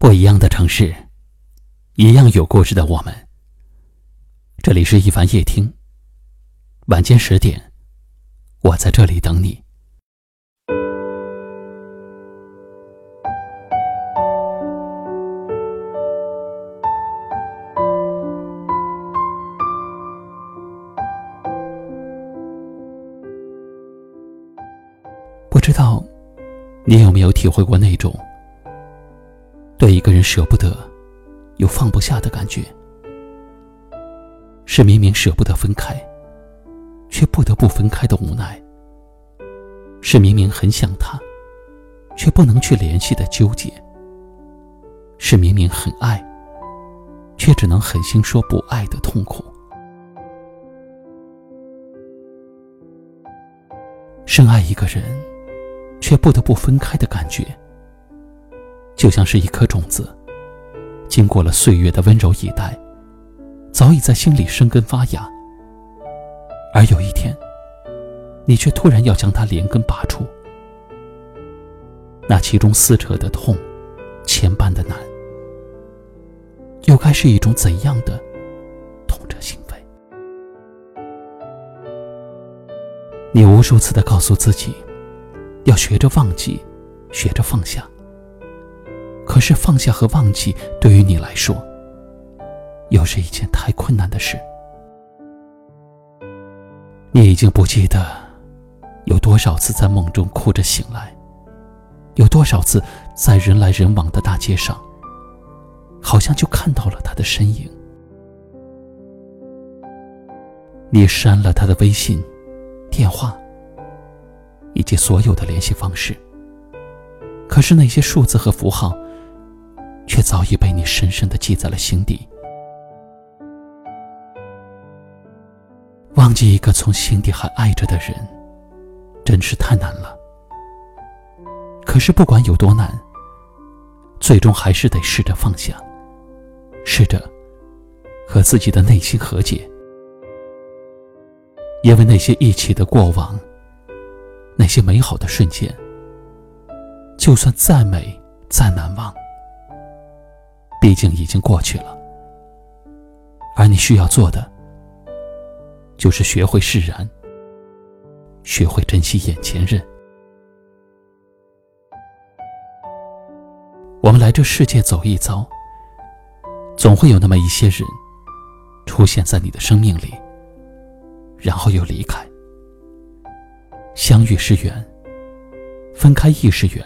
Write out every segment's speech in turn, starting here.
不一样的城市，一样有故事的我们。这里是一凡夜听，晚间十点，我在这里等你。不知道你有没有体会过那种？一个人舍不得，又放不下的感觉，是明明舍不得分开，却不得不分开的无奈；是明明很想他，却不能去联系的纠结；是明明很爱，却只能狠心说不爱的痛苦。深爱一个人，却不得不分开的感觉。就像是一颗种子，经过了岁月的温柔以待，早已在心里生根发芽。而有一天，你却突然要将它连根拔出，那其中撕扯的痛，牵绊的难，又该是一种怎样的痛彻心扉？你无数次的告诉自己，要学着忘记，学着放下。可是放下和忘记对于你来说，又是一件太困难的事。你已经不记得有多少次在梦中哭着醒来，有多少次在人来人往的大街上，好像就看到了他的身影。你删了他的微信、电话以及所有的联系方式，可是那些数字和符号。却早已被你深深的记在了心底。忘记一个从心底还爱着的人，真是太难了。可是不管有多难，最终还是得试着放下，试着和自己的内心和解。因为那些一起的过往，那些美好的瞬间，就算再美再难忘。毕竟已经过去了，而你需要做的，就是学会释然，学会珍惜眼前人。我们来这世界走一遭，总会有那么一些人，出现在你的生命里，然后又离开。相遇是缘，分开亦是缘。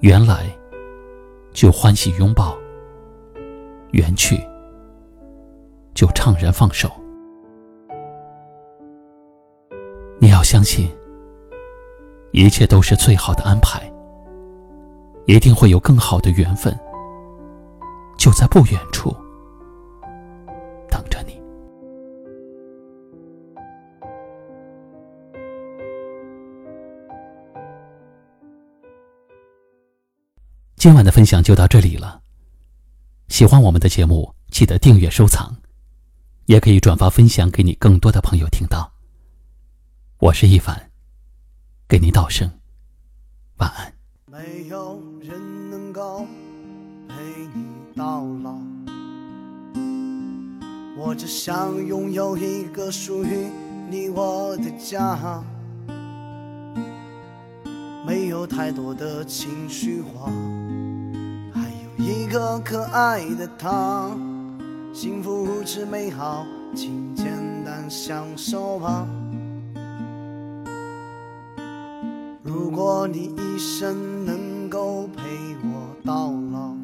原来。就欢喜拥抱，缘去就怅然放手。你要相信，一切都是最好的安排，一定会有更好的缘分，就在不远处今晚的分享就到这里了。喜欢我们的节目，记得订阅收藏，也可以转发分享给你更多的朋友听到。我是一凡，给您道声晚安。没有人能够陪你到老，我只想拥有一个属于你我的家，没有太多的情绪化。一个可爱的他，幸福之美好，请简单享受吧。如果你一生能够陪我到老，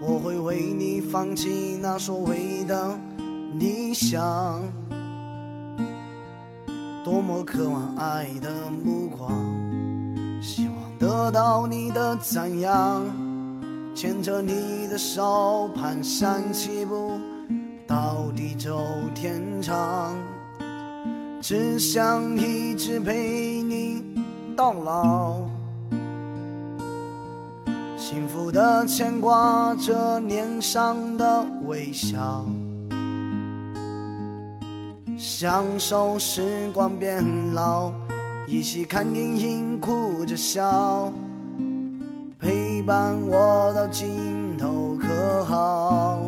我会为你放弃那所谓的理想。多么渴望爱的目光，得到你的赞扬，牵着你的手，蹒跚起步到地久天长，只想一直陪你到老，幸福的牵挂着脸上的微笑，享受时光变老。一起看电影，哭着笑，陪伴我到尽头，可好？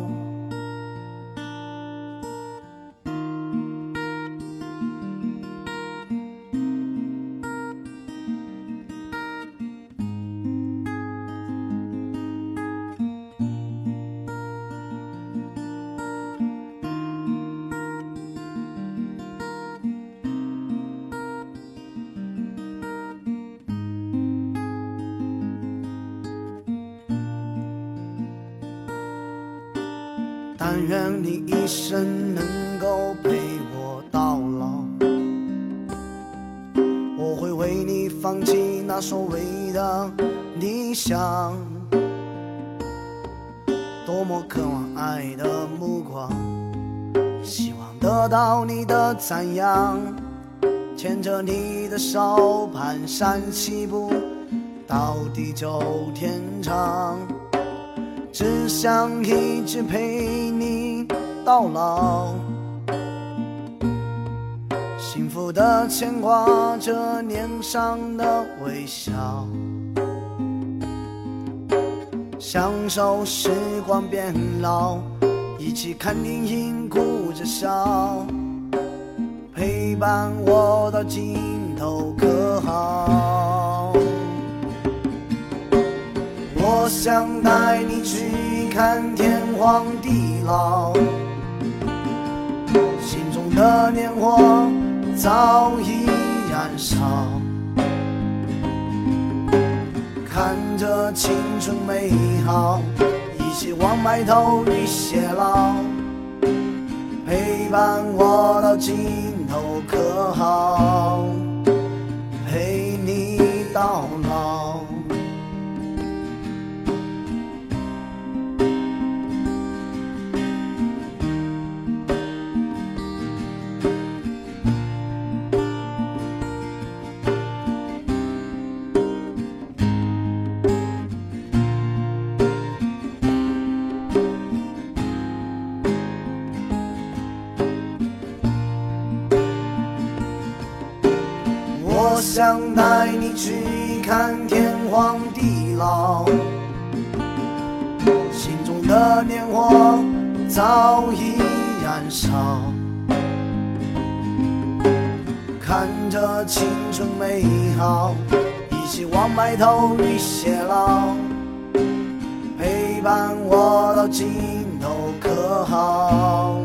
但愿你一生能够陪我到老，我会为你放弃那所谓的理想。多么渴望爱的目光，希望得到你的赞扬，牵着你的手蹒跚起步到地久天长。只想一直陪你到老，幸福的牵挂着脸上的微笑，享受时光变老，一起看电影哭着笑，陪伴我到尽头可好？想带你去看天荒地老，心中的年华早已燃烧，看着青春美好，一起往白头与偕老，陪伴我到尽头可好？想带你去看天荒地老，心中的年华早已燃烧，看着青春美好，一起往白头与偕老，陪伴我到尽头可好？